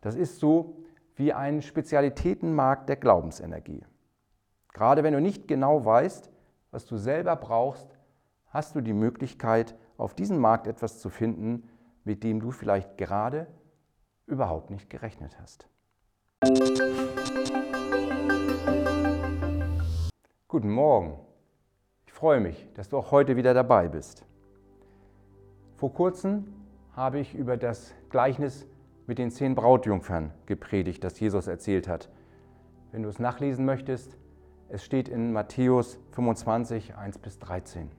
Das ist so wie ein Spezialitätenmarkt der Glaubensenergie. Gerade wenn du nicht genau weißt, was du selber brauchst, hast du die Möglichkeit, auf diesem Markt etwas zu finden, mit dem du vielleicht gerade überhaupt nicht gerechnet hast. Guten Morgen. Ich freue mich, dass du auch heute wieder dabei bist. Vor kurzem habe ich über das Gleichnis mit den zehn Brautjungfern gepredigt, das Jesus erzählt hat. Wenn du es nachlesen möchtest, es steht in Matthäus 25, 1 bis 13.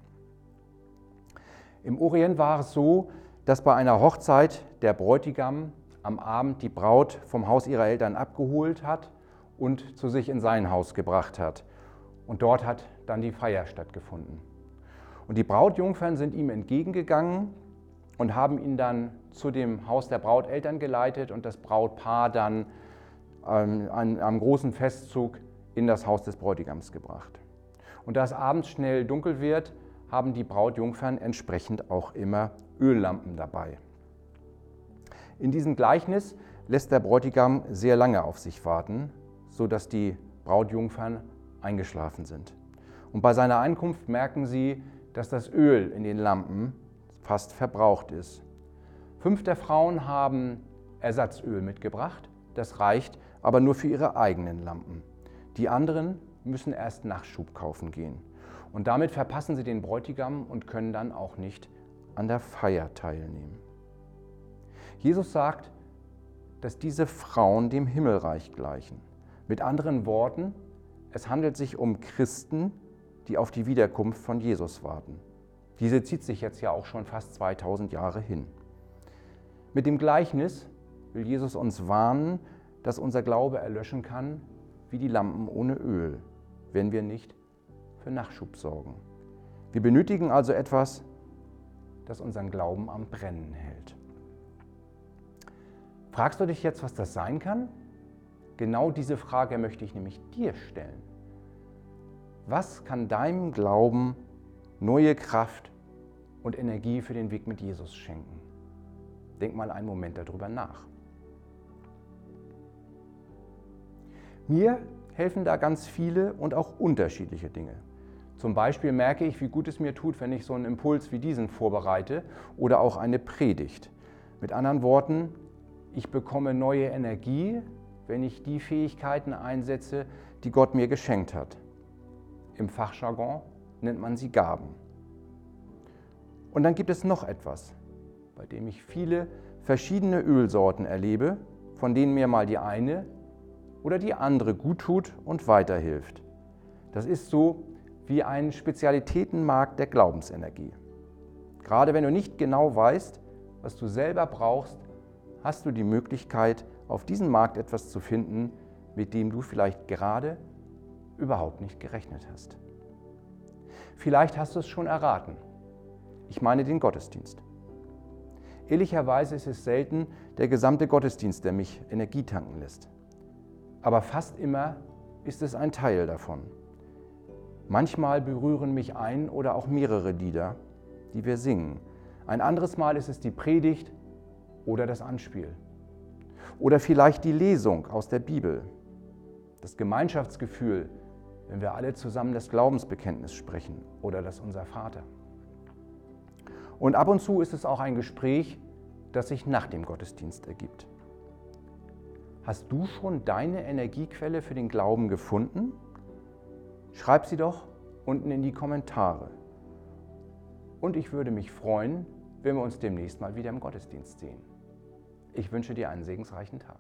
Im Orient war es so, dass bei einer Hochzeit der Bräutigam am Abend die Braut vom Haus ihrer Eltern abgeholt hat und zu sich in sein Haus gebracht hat. Und dort hat dann die Feier stattgefunden. Und die Brautjungfern sind ihm entgegengegangen und haben ihn dann zu dem Haus der Brauteltern geleitet und das Brautpaar dann ähm, an, am großen Festzug in das Haus des Bräutigams gebracht. Und da es abends schnell dunkel wird, haben die Brautjungfern entsprechend auch immer Öllampen dabei. In diesem Gleichnis lässt der Bräutigam sehr lange auf sich warten, sodass die Brautjungfern eingeschlafen sind. Und bei seiner Ankunft merken sie, dass das Öl in den Lampen fast verbraucht ist. Fünf der Frauen haben Ersatzöl mitgebracht, das reicht aber nur für ihre eigenen Lampen. Die anderen müssen erst Nachschub kaufen gehen. Und damit verpassen sie den Bräutigam und können dann auch nicht an der Feier teilnehmen. Jesus sagt, dass diese Frauen dem Himmelreich gleichen. Mit anderen Worten, es handelt sich um Christen, die auf die Wiederkunft von Jesus warten. Diese zieht sich jetzt ja auch schon fast 2000 Jahre hin. Mit dem Gleichnis will Jesus uns warnen, dass unser Glaube erlöschen kann wie die Lampen ohne Öl, wenn wir nicht für Nachschub sorgen. Wir benötigen also etwas, das unseren Glauben am Brennen hält. Fragst du dich jetzt, was das sein kann? Genau diese Frage möchte ich nämlich dir stellen. Was kann deinem Glauben neue Kraft und Energie für den Weg mit Jesus schenken? Denk mal einen Moment darüber nach. Mir helfen da ganz viele und auch unterschiedliche Dinge. Zum Beispiel merke ich, wie gut es mir tut, wenn ich so einen Impuls wie diesen vorbereite oder auch eine Predigt. Mit anderen Worten, ich bekomme neue Energie, wenn ich die Fähigkeiten einsetze, die Gott mir geschenkt hat. Im Fachjargon nennt man sie Gaben. Und dann gibt es noch etwas, bei dem ich viele verschiedene Ölsorten erlebe, von denen mir mal die eine oder die andere gut tut und weiterhilft. Das ist so wie ein Spezialitätenmarkt der Glaubensenergie. Gerade wenn du nicht genau weißt, was du selber brauchst, hast du die Möglichkeit, auf diesem Markt etwas zu finden, mit dem du vielleicht gerade überhaupt nicht gerechnet hast. Vielleicht hast du es schon erraten. Ich meine den Gottesdienst. Ehrlicherweise ist es selten der gesamte Gottesdienst, der mich Energie tanken lässt aber fast immer ist es ein Teil davon. Manchmal berühren mich ein oder auch mehrere Lieder, die wir singen. Ein anderes Mal ist es die Predigt oder das Anspiel. Oder vielleicht die Lesung aus der Bibel. Das Gemeinschaftsgefühl, wenn wir alle zusammen das Glaubensbekenntnis sprechen oder das Unser Vater. Und ab und zu ist es auch ein Gespräch, das sich nach dem Gottesdienst ergibt. Hast du schon deine Energiequelle für den Glauben gefunden? Schreib sie doch unten in die Kommentare. Und ich würde mich freuen, wenn wir uns demnächst mal wieder im Gottesdienst sehen. Ich wünsche dir einen segensreichen Tag.